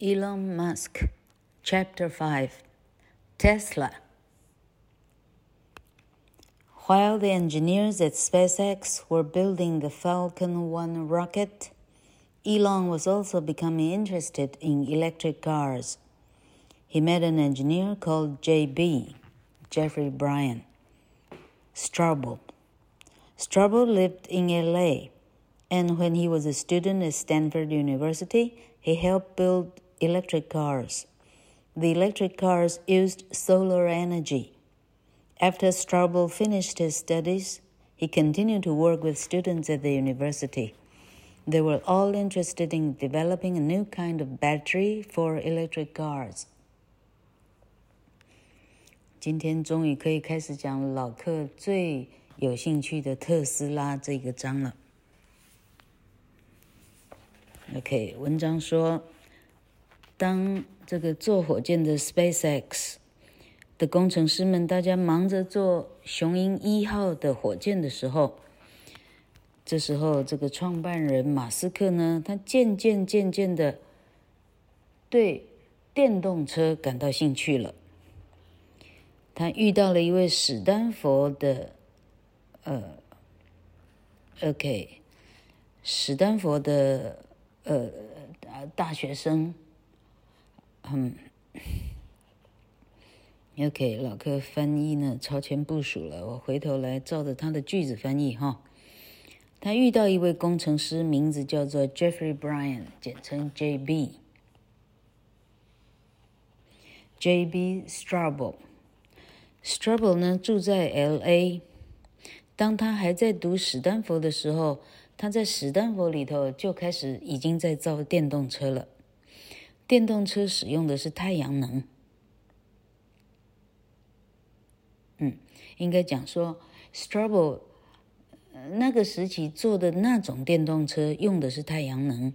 Elon Musk, Chapter 5 Tesla. While the engineers at SpaceX were building the Falcon 1 rocket, Elon was also becoming interested in electric cars. He met an engineer called JB, Jeffrey Brian, Straubel. Straubel lived in LA, and when he was a student at Stanford University, he helped build electric cars. The electric cars used solar energy. After Straubel finished his studies, he continued to work with students at the university. They were all interested in developing a new kind of battery for electric cars. 今天终于可以开始讲老客最有兴趣的特斯拉这个章了。OK，文章说 当这个做火箭的 SpaceX 的工程师们，大家忙着做雄鹰一号的火箭的时候，这时候这个创办人马斯克呢，他渐渐渐渐的对电动车感到兴趣了。他遇到了一位史丹佛的，呃，OK，史丹佛的呃大学生。嗯，OK，老柯翻译呢超前部署了，我回头来照着他的句子翻译哈。他遇到一位工程师，名字叫做 Jeffrey Bryan，简称 JB。JB Straubel，Straubel 呢住在 LA。当他还在读史丹佛的时候，他在史丹佛里头就开始已经在造电动车了。电动车使用的是太阳能，嗯，应该讲说，Straubel 那个时期做的那种电动车用的是太阳能。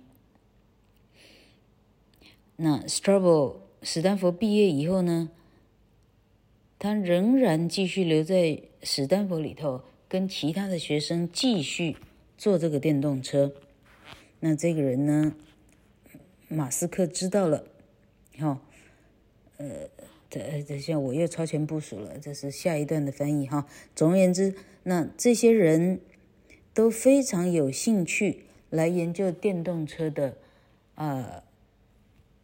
那 Straubel 史丹佛毕业以后呢，他仍然继续留在史丹佛里头，跟其他的学生继续做这个电动车。那这个人呢？马斯克知道了，哈，呃，等等下我又超前部署了，这是下一段的翻译哈。总而言之，那这些人都非常有兴趣来研究电动车的，呃，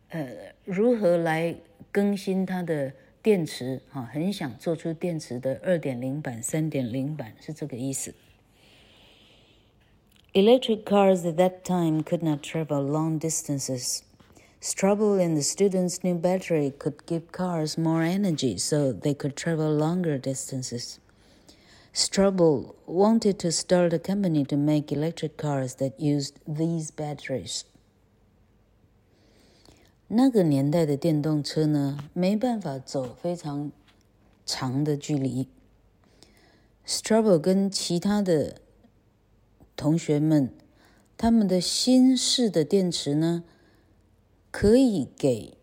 呃，如何来更新它的电池，哈，很想做出电池的二点零版、三点零版，是这个意思。Electric cars at that time could not travel long distances. Straubel and the students' new battery could give cars more energy so they could travel longer distances. Straubel wanted to start a company to make electric cars that used these batteries. 那个年代的电动车呢，没办法走非常长的距离。Straubel 跟其他的同学们，他们的新式的电池呢，可以给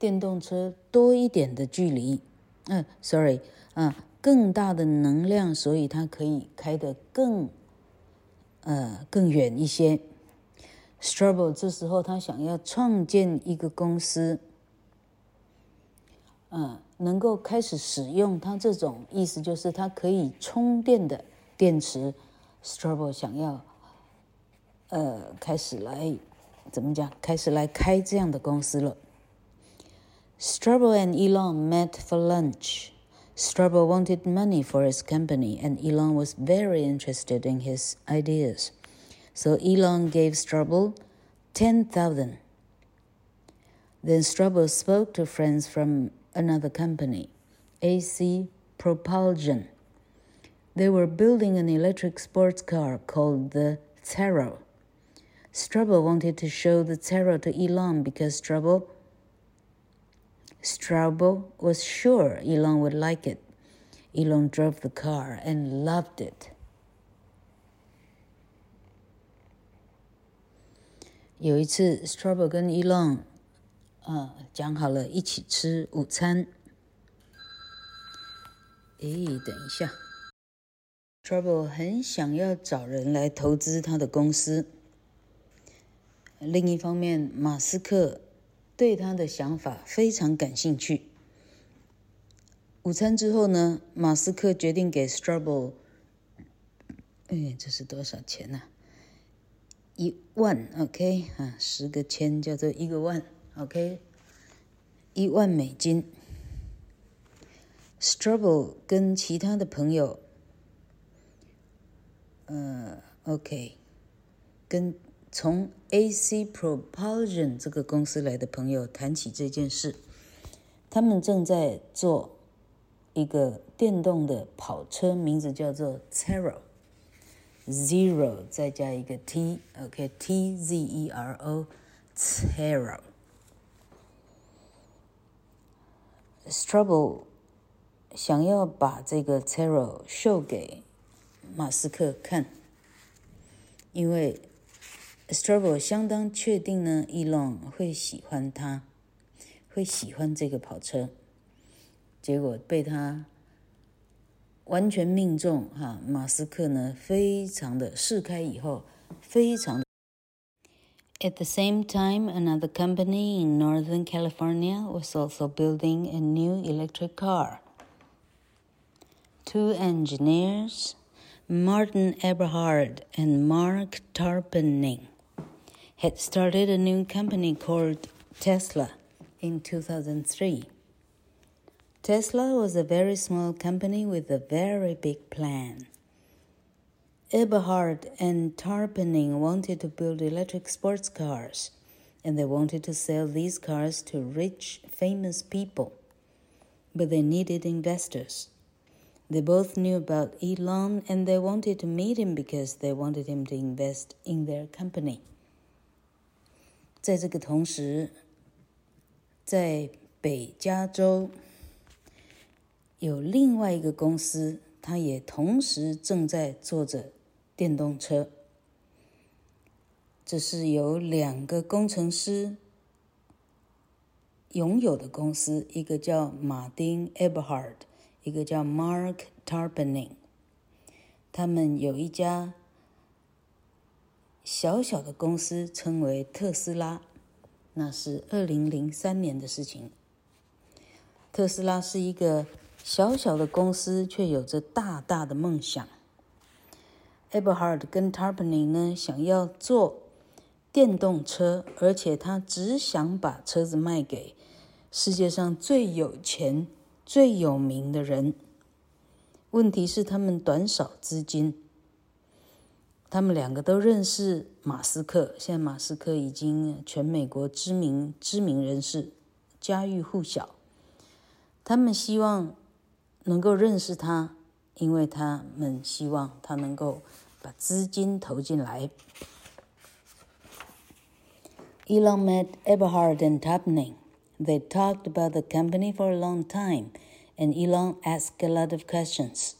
电动车多一点的距离。嗯，sorry，啊，更大的能量，所以它可以开得更，呃，更远一些。Straubel 这时候他想要创建一个公司，嗯，能够开始使用它这种意思，就是它可以充电的电池。Straubel and Elon met for lunch. Straubel wanted money for his company, and Elon was very interested in his ideas. So Elon gave Straubel 10,000. Then Straubel spoke to friends from another company, AC Propulsion. They were building an electric sports car called the Zero. Straubel wanted to show the Zero to Elon because Straubel Straubel was sure Elon would like it. Elon drove the car and loved it. 有一次，Straubel Trouble 很想要找人来投资他的公司。另一方面，马斯克对他的想法非常感兴趣。午餐之后呢，马斯克决定给 Strobel，哎，这是多少钱呢？一万，OK 啊，十个千叫做一个万，OK，一万美金。Strobel 跟其他的朋友，呃，OK，跟从 AC Propulsion 这个公司来的朋友谈起这件事，他们正在做一个电动的跑车，名字叫做 Zero。Zero 再加一个 T，OK，T Z E R O，Zero，Strouble 想要把这个 Zero 秀给马斯克看，因为 Straubel 相当确定呢，Elon 会喜欢他，会喜欢这个跑车，结果被他完全命中哈、啊。马斯克呢，非常的试开以后，非常。At the same time, another company in Northern California was also building a new electric car. Two engineers Martin Eberhard and Marc Tarpenning, had started a new company called Tesla in 2003. Tesla was a very small company with a very big plan. Eberhard and Tarpenning wanted to build electric sports cars, and they wanted to sell these cars to rich, famous people. But they needed investors. They both knew about Elon and they wanted to meet him because they wanted him to invest in their company. 在这个同时，在北加州。有另外一个公司，它也同时正在做着电动车。这是由两个工程师拥有的公司，一个叫马丁· Eberhard， 一个叫 Mark Tarpening。他们有一家小小的公司，称为特斯拉。那是二零零三年的事情。特斯拉是一个。小小的公司却有着大大的梦想。Eberhard 跟 Tarpening 呢，想要做电动车，而且他只想把车子卖给世界上最有钱、最有名的人。问题是他们短少资金。他们两个都认识马斯克，现在马斯克已经全美国知名知名人士，家喻户晓。他们希望。能够认识他，因为他们希望他能够把资金投进来。Elon met Eberhard and Tapning. They talked about the company for a long time, and Elon asked a lot of questions.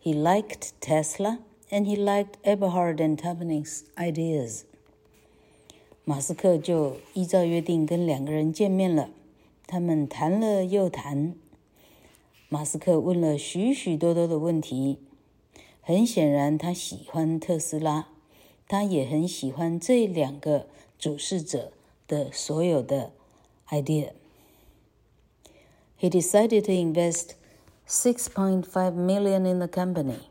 He liked Tesla, and he liked Eberhard and Tapning's ideas. 马斯克就依照约定跟两个人见面了，他们谈了又谈。马斯克问了许许多多的问题，很显然他喜欢特斯拉，他也很喜欢这两个主事者的所有的 idea。He decided to invest 6.5 million in the company.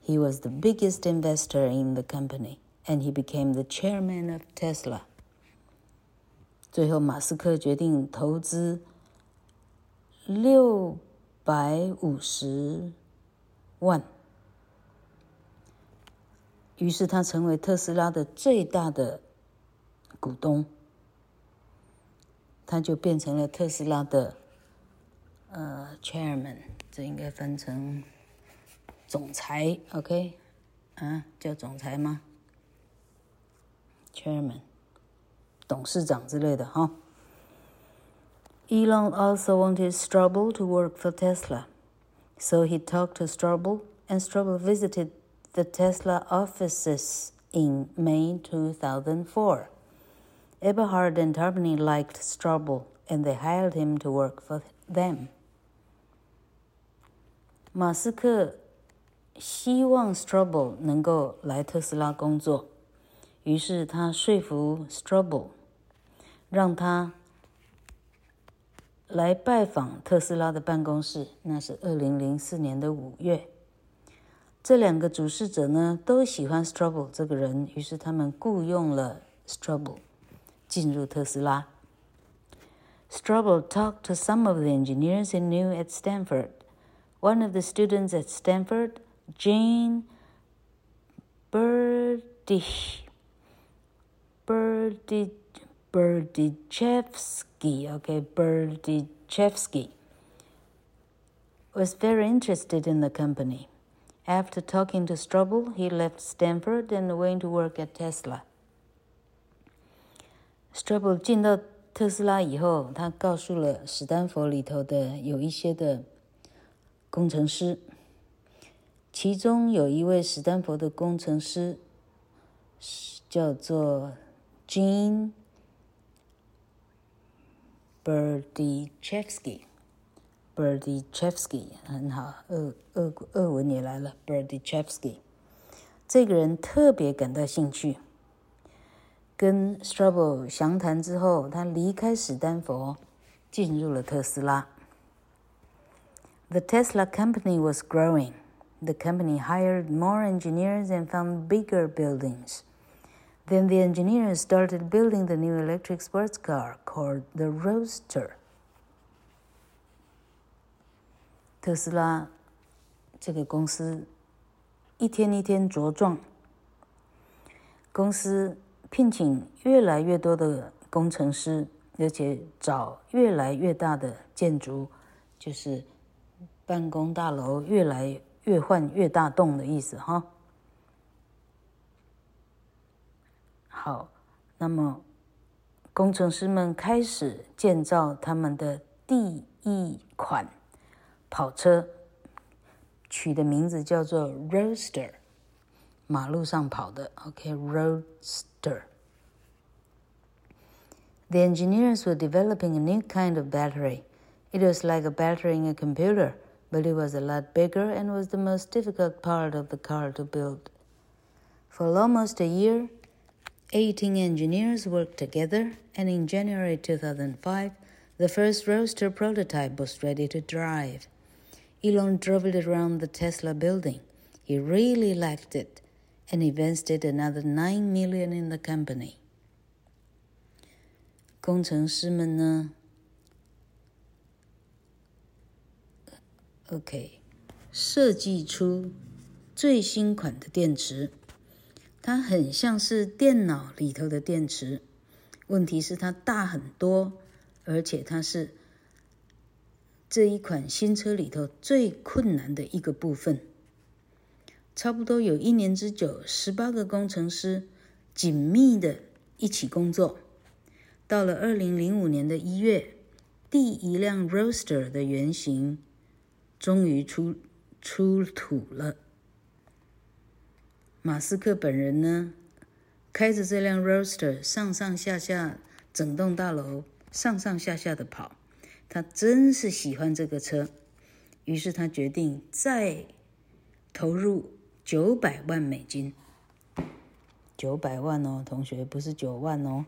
He was the biggest investor in the company, and he became the chairman of Tesla. 最后，马斯克决定投资六。百五十万，于是他成为特斯拉的最大的股东， 他就变成了特斯拉的呃 chairman，这应该翻成总裁，OK？啊，叫总裁吗？chairman，董事长之类的哈。Elon also wanted Straubel to work for Tesla, so he talked to Straubel, and Straubel visited the Tesla offices in May 2004. Eberhard and Tarbany liked Strobel, and they hired him to work for them. 马斯克希望 Strobel 能够来特斯拉工作，于是他说服 Strobel，让他 来拜访特斯拉的办公室，那是二零零四年的五月。这两个主事者呢都喜欢 Strobel 这个人，于是他们雇佣了 Strobel 进入特斯拉。Straubel talked to some of the engineers he knew at Stanford. One of the students at Stanford, Gene Berdish, Berdich, Berdichevsky, okay, Berdichevsky, was very interested in the company. After talking to Straubel, he left Stanford and went to work at Tesla. Strobel 进到特斯拉以后，他告诉了史丹佛里头的有一些的工程师，其中有一位史丹佛的工程师叫做 Jean Berdychevsky。Berdychevsky 很好，俄俄俄文也来了。Berdychevsky 这个人特别感到兴趣。跟 Strobel 详谈之后，他离开史丹佛，进入了特斯拉。The Tesla company was growing. The company hired more engineers and found bigger buildings. Then the engineers started building the new electric sports car called the Roadster. 特斯拉这个公司一天一天茁壮，公司 聘请越来越多的工程师，而且找越来越大的建筑，就是办公大楼越来越换越大栋的意思哈。好，那么工程师们开始建造他们的第一款跑车，取的名字叫做 Roadster。马路上跑的，OK，Roadster。The engineers were developing a new kind of battery. It was like a battery in a computer, but it was a lot bigger and was the most difficult part of the car to build. For almost a year, 18 engineers worked together, and in January 2005, the first Roadster prototype was ready to drive. Elon drove it around the Tesla building. He really liked it And invested another nine million in the company. 工程师们呢？OK，设计出最新款的电池，它很像是电脑里头的电池，问题是它大很多，而且它是这一款新车里头最困难的一个部分。差不多有一年之久，十八个工程师紧密的一起工作。到了二零零五年的一月，第一辆 Roadster 的原型终于出出土了。马斯克本人呢，开着这辆 Roadster 上上下下整栋大楼上上下下的跑，他真是喜欢这个车，于是他决定再投入。九百万美金，九百万哦，同学不是九万哦。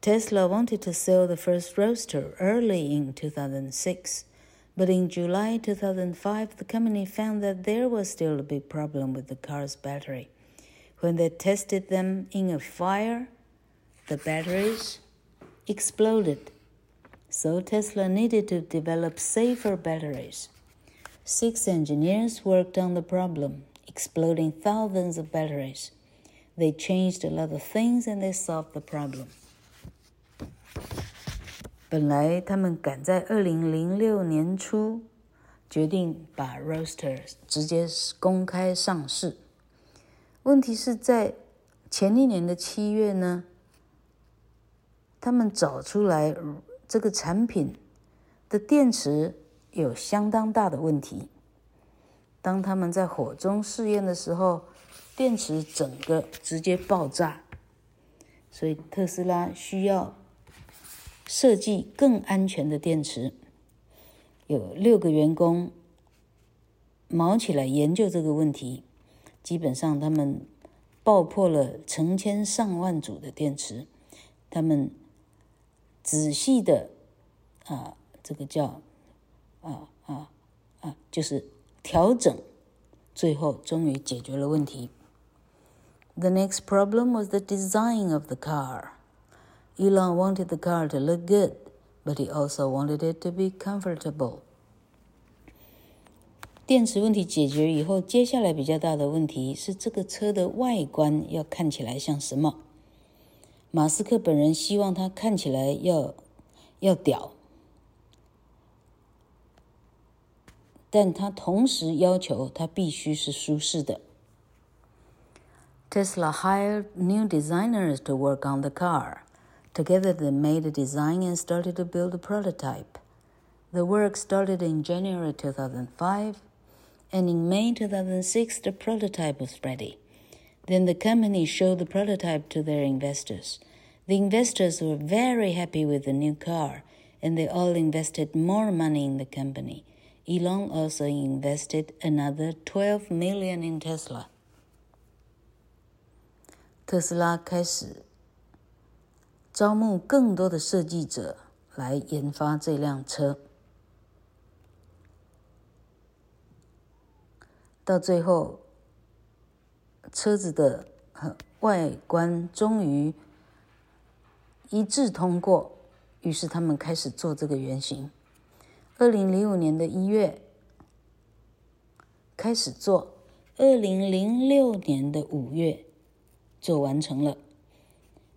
Tesla wanted to sell the first Roadster early in 2006, but in July 2005, the company found that there was still a big problem with the car's battery. When they tested them in a fire, the batteries exploded. So Tesla needed to develop safer batteries. Six engineers worked on the problem, exploding thousands of batteries. They changed a lot of things and they solved the problem. 本来他们赶在二零零六年初决定把 Roadster 直接公开上市。问题是在前一年的七月呢，他们找出来这个产品的电池有相当大的问题。当他们在火中试验的时候，电池整个直接爆炸。所以特斯拉需要设计更安全的电池。有六个员工忙起来研究这个问题，基本上他们爆破了成千上万组的电池。他们。仔细的啊，这个叫 啊啊啊，就是调整，最后终于解决了问题。The next problem was the design of the car. Elon wanted the car to look good, but he also wanted it to be comfortable. 电池问题解决以后，接下来比较大的问题是这个车的外观要看起来像什么。马斯克本人希望它看起来要要屌， 但他同时要求它必须是舒适的。Tesla hired new designers to work on the car. Together, they made a design and started to build a prototype. The work started in January 2005, and in May 2006, the prototype was ready. Then the company showed the prototype to their investors. The investors were very happy with the new car, and they all invested more money in the company. Elon also invested another 12 million in Tesla. 特斯拉开始招募更多的设计者来研发这辆车，到最后。车子的外观终于一致通过，于是他们开始做这个原型。二零零五年的一月开始做，二零零六年的五月做完成了。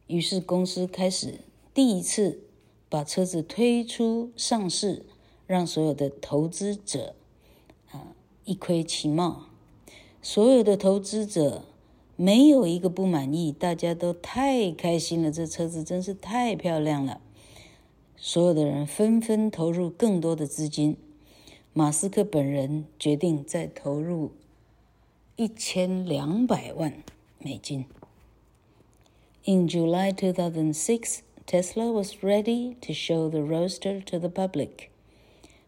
于是公司开始第一次把车子推出上市，让所有的投资者啊一窥其貌。所有的投资者没有一个不满意，大家都太开心了。这车子真是太漂亮了，所有的人纷纷投入更多的资金。马斯克本人决定再投入一千两百万美金。In July 2006, Tesla was ready to show the Roadster to the public.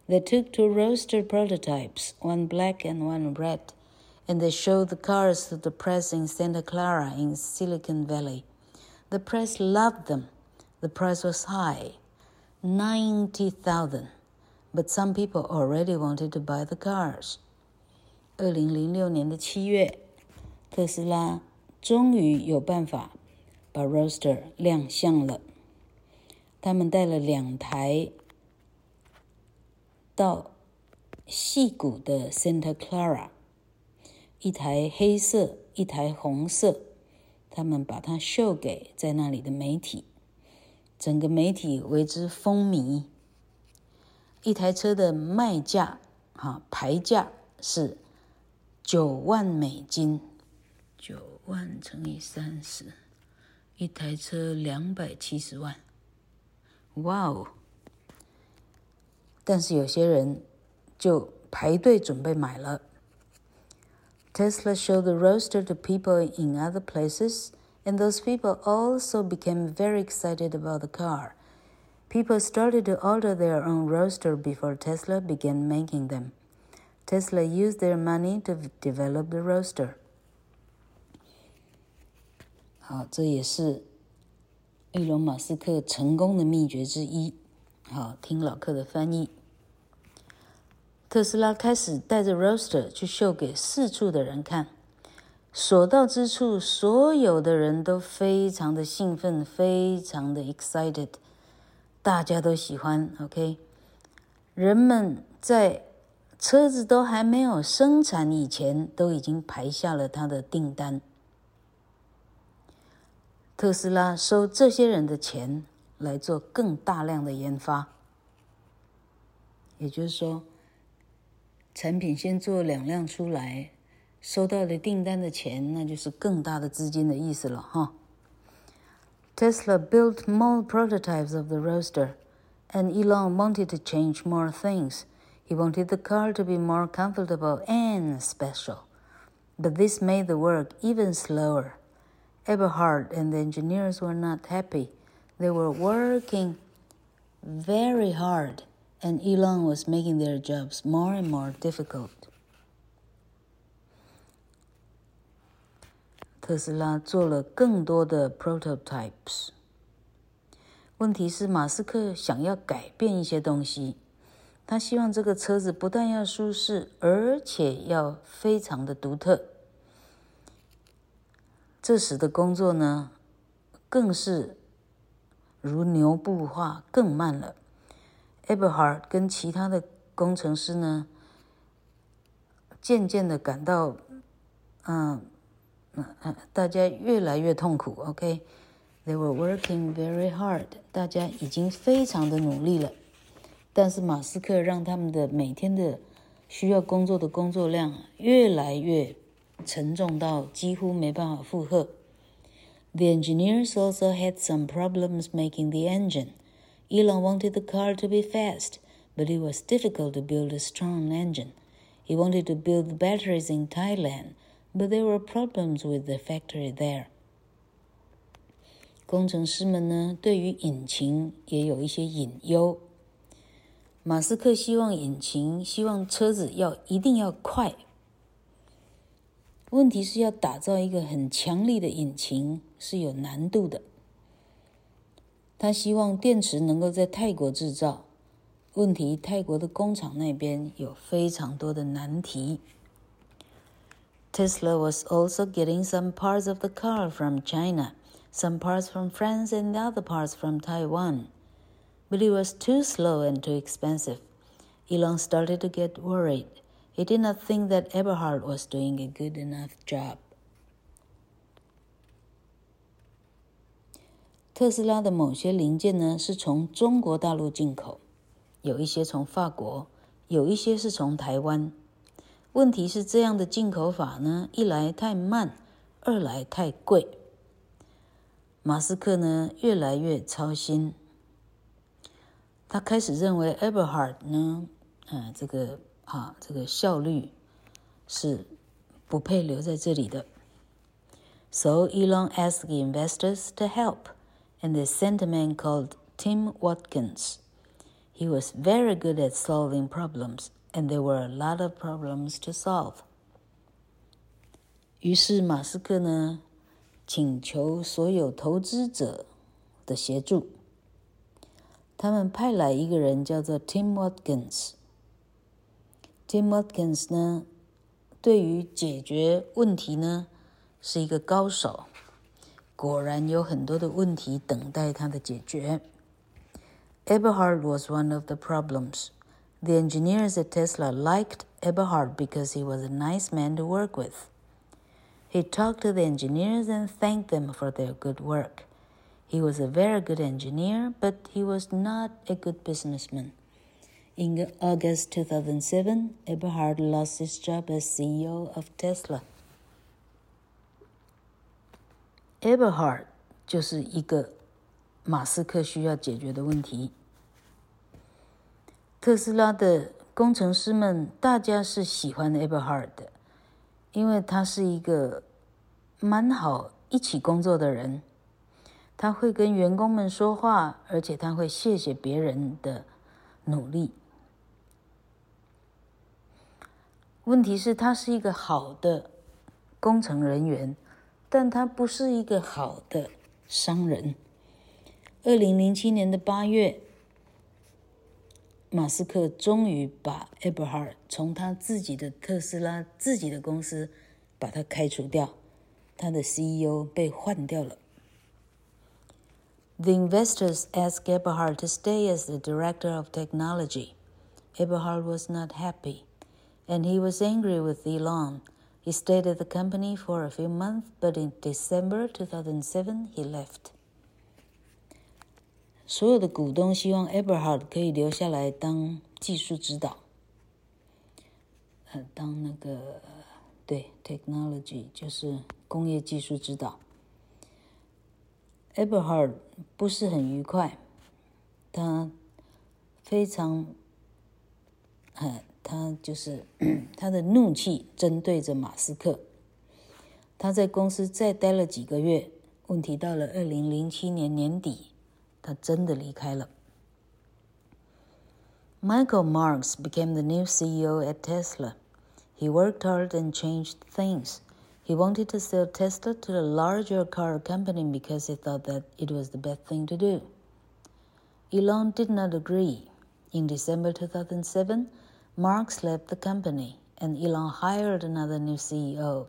They took two Roadster prototypes, one black and one red and they showed the cars to the press in Santa Clara in Silicon Valley. The press loved them. The price was high, 90,000, but some people already wanted to buy the cars. 二零零六年的七月，特斯拉终于有办法把 Roadster 亮相了。他们带了两台到戏谷的 Santa Clara 一台黑色，一台红色，他们把它秀给在那里的媒体，整个媒体为之风靡。一台车的卖价，哈，牌价是九万美金，九万乘以三十，一台车两百七十万，哇哦！但是有些人就排队准备买了。Tesla showed the Roadster to people in other places, and those people also became very excited about the car. People started to order their own Roadster before Tesla began making them. Tesla used their money to develop the Roadster. 好，这也是埃隆·马斯克成功的秘诀之一。好，听老客的翻译。特斯拉开始带着 Roadster 去秀给四处的人看， 所到之处，所有的人都非常的兴奋，非常的 excited，大家都喜欢。OK，人们在车子都还没有生产以前，都已经排下了他的订单。特斯拉收这些人的钱来做更大量的研发，也就是说。产品先做两辆出来，收到的订单的钱，那就是更大的资金的意思了哈。Tesla built more prototypes of the Roadster, and Elon wanted to change more things. He wanted the car to be more comfortable and special. But this made the work even slower. Eberhard and the engineers were not happy. They were working very hard and Elon was making their jobs more and more difficult. 特斯拉做了更多的 prototypes。问题是马斯克想要改变一些东西，他希望这个车子不但要舒适，而且要非常的独特。这时的工作呢，更是如牛步化，更慢了。Eberhard 跟其他的工程师呢，渐渐的感到，嗯，大家越来越痛苦。OK。They were working very hard. 大家已经非常的努力了，但是马斯克让他们的每天的需要工作的工作量越来越沉重到几乎没办法负荷。The engineers also had some problems making the engine. Elon wanted the car to be fast, but it was difficult to build a strong engine. He wanted to build batteries in Thailand, but there were problems with the factory there. 工程师们呢，对于引擎也有一些隐忧。马斯克希望引擎，希望车子要一定要快。问题是要打造一个很强力的引擎是有难度的。他希望电池能够在泰国制造，问题泰国的工厂那边有非常多的难题。Tesla was also getting some parts of the car from China. some parts from France and the other parts from Taiwan. But it was too slow and too expensive. Elon started to get worried. He did not think that Eberhard was doing a good enough job. 特斯拉的某些零件呢是从中国大陆进口，有一些从法国，有一些是从台湾。 问题是这样的进口法呢，一来太慢，二来太贵。马斯克呢，越来越操心。他开始认为 Eberhard 呢，呃，这个啊，这个效率是不配留在这里的。So Elon asked the investors to help, and they sent a man called Tim Watkins. He was very good at solving problems, and there were a lot of problems to solve. 于是马斯克呢，请求所有投资者的协助。他们派来一个人，叫做 Tim Watkins。Tim Watkins 呢，对于解决问题呢，是一个高手。果然有很多的问题等待他的解决。Eberhard was one of the problems. The engineers at Tesla liked Eberhard because he was a nice man to work with. He talked to the engineers and thanked them for their good work. He was a very good engineer, but he was not a good businessman. In August 2007, Eberhard lost his job as CEO of Tesla. Eberhard 就是一个马斯克需要解决的问题。 特斯拉的工程师们，大家是喜欢 Eberhard 的。因为他是一个蛮好一起工作的人，他会跟员工们说话，而且他会谢谢别人的努力。问题是，他是一个好的工程人员，但他不是一个好的商人。二零零七年的八月。马斯克终于把 Eberhard 从他自己的特斯拉自己的公司把他开除掉，他的 CEO 被换掉了。The investors asked Eberhard to stay as the director of technology. Eberhard was not happy, and he was angry with Elon. He stayed at the company for a few months, but in December 2007 he left. 所有的股东希望 Eberhard 可以留下来当技术指导，呃，当那个对 technology 就是工业技术指导。Eberhard 不是很愉快，他非常，呃，他就是 他的怒气针对着马斯克。他在公司再待了几个月，问题到了二零零七年年底。他真的离开了。Michael Marks became the new CEO at Tesla. He worked hard and changed things. He wanted to sell Tesla to a larger car company because he thought that it was the best thing to do. Elon did not agree. In December 2007, Marks left the company and Elon hired another new CEO,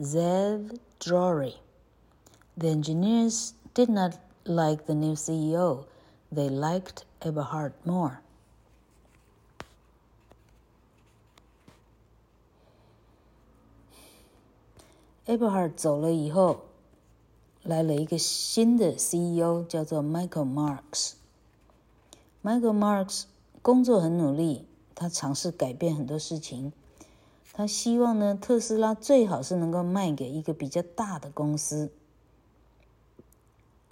Ze'ev Drori. The engineers did not like the new CEO, they liked Eberhard more. Eberhard 走了以后，来了一个新的 CEO，叫做 Michael Marks。Michael Marks 工作很努力，他尝试改变很多事情。他希望呢，特斯拉最好是能够卖给一个比较大的公司。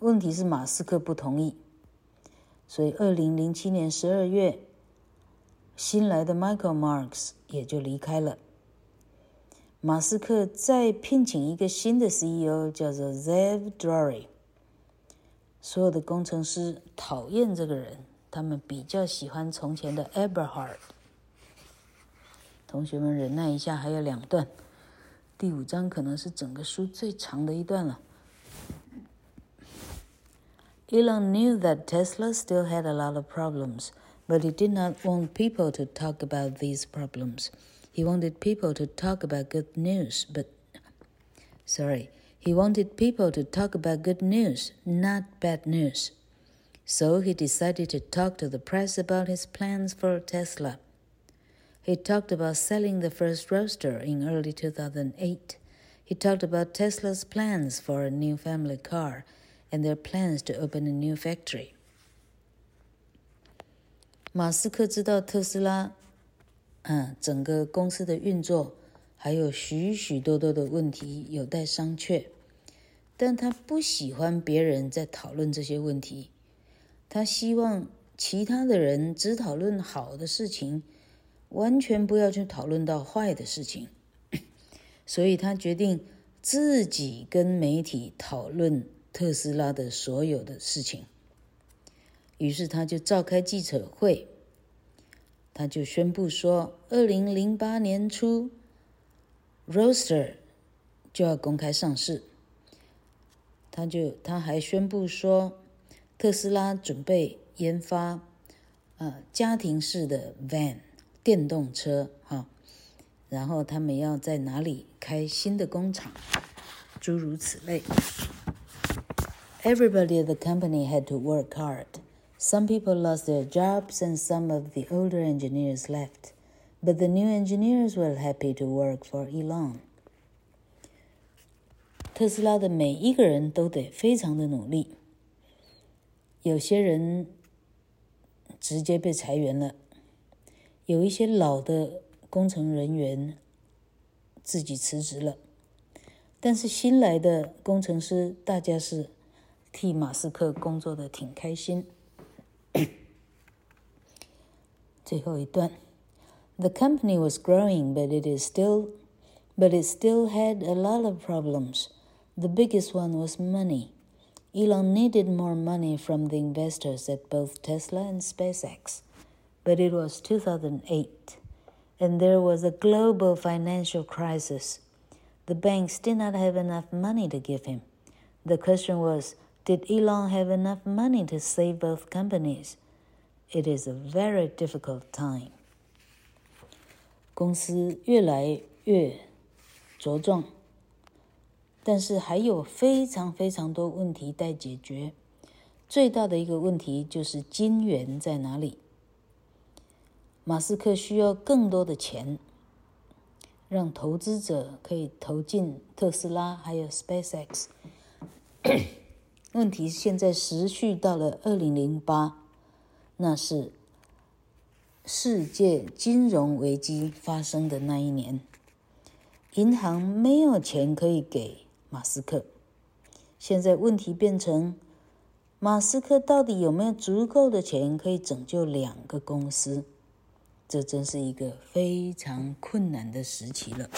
问题是马斯克不同意，所以二零零七年十二月，新来的 Michael Marks 也就离开了。马斯克再聘请一个新的 CEO，叫做 Zev Drory。所有的工程师讨厌这个人，他们比较喜欢从前的 Eberhard。同学们忍耐一下，还有两段，第五章可能是整个书最长的一段了。Elon knew that Tesla still had a lot of problems, but he did not want people to talk about these problems. He wanted people to talk about good news, but sorry, he wanted people to talk about good news, not bad news. So he decided to talk to the press about his plans for Tesla. He talked about selling the first roadster in early 2008. He talked about Tesla's plans for a new family car and their plans to open a new factory. 马斯克知道特斯拉嗯，整个公司的运作还有许许多多的问题有待商榷，但他不喜欢别人在讨论这些问题，他希望其他的人只讨论好的事情，完全不要去讨论到坏的事情，所以他决定自己跟媒体讨论特斯拉的所有的事情，于是他就召开记者会。他就宣布说，二零零八年初，Roadster 就要公开上市。他就他还宣布说，特斯拉准备研发呃家庭式的 van 电动车哈，然后他们要在哪里开新的工厂，诸如此类。Everybody at the company had to work hard. Some people lost their jobs and some of the older engineers left, but the new engineers were happy to work for Elon. 特斯拉的每一个人都得非常的努力，有些人直接被裁员了，有一些老的工程人员自己辞职了，但是新来的工程师，大家是 替马斯克工作的挺开心。最后一段，The company was growing, but it is still, but it still had a lot of problems. The biggest one was money. Elon needed more money from the investors at both Tesla and SpaceX. But it was 2008, and there was a global financial crisis. The banks did not have enough money to give him. The question was did Elon have enough money to save both companies? It is a very difficult time. 公司越来越茁壮，但是还有非常非常多问题待解决。最大的一个问题就是金源在哪里？马斯克需要更多的钱，让投资者可以投进特斯拉还有 SpaceX。问题现在持续到了二零零八，那是世界金融危机发生的那一年，银行没有钱可以给马斯克。现在问题变成，马斯克到底有没有足够的钱可以拯救两个公司？这真是一个非常困难的时期了。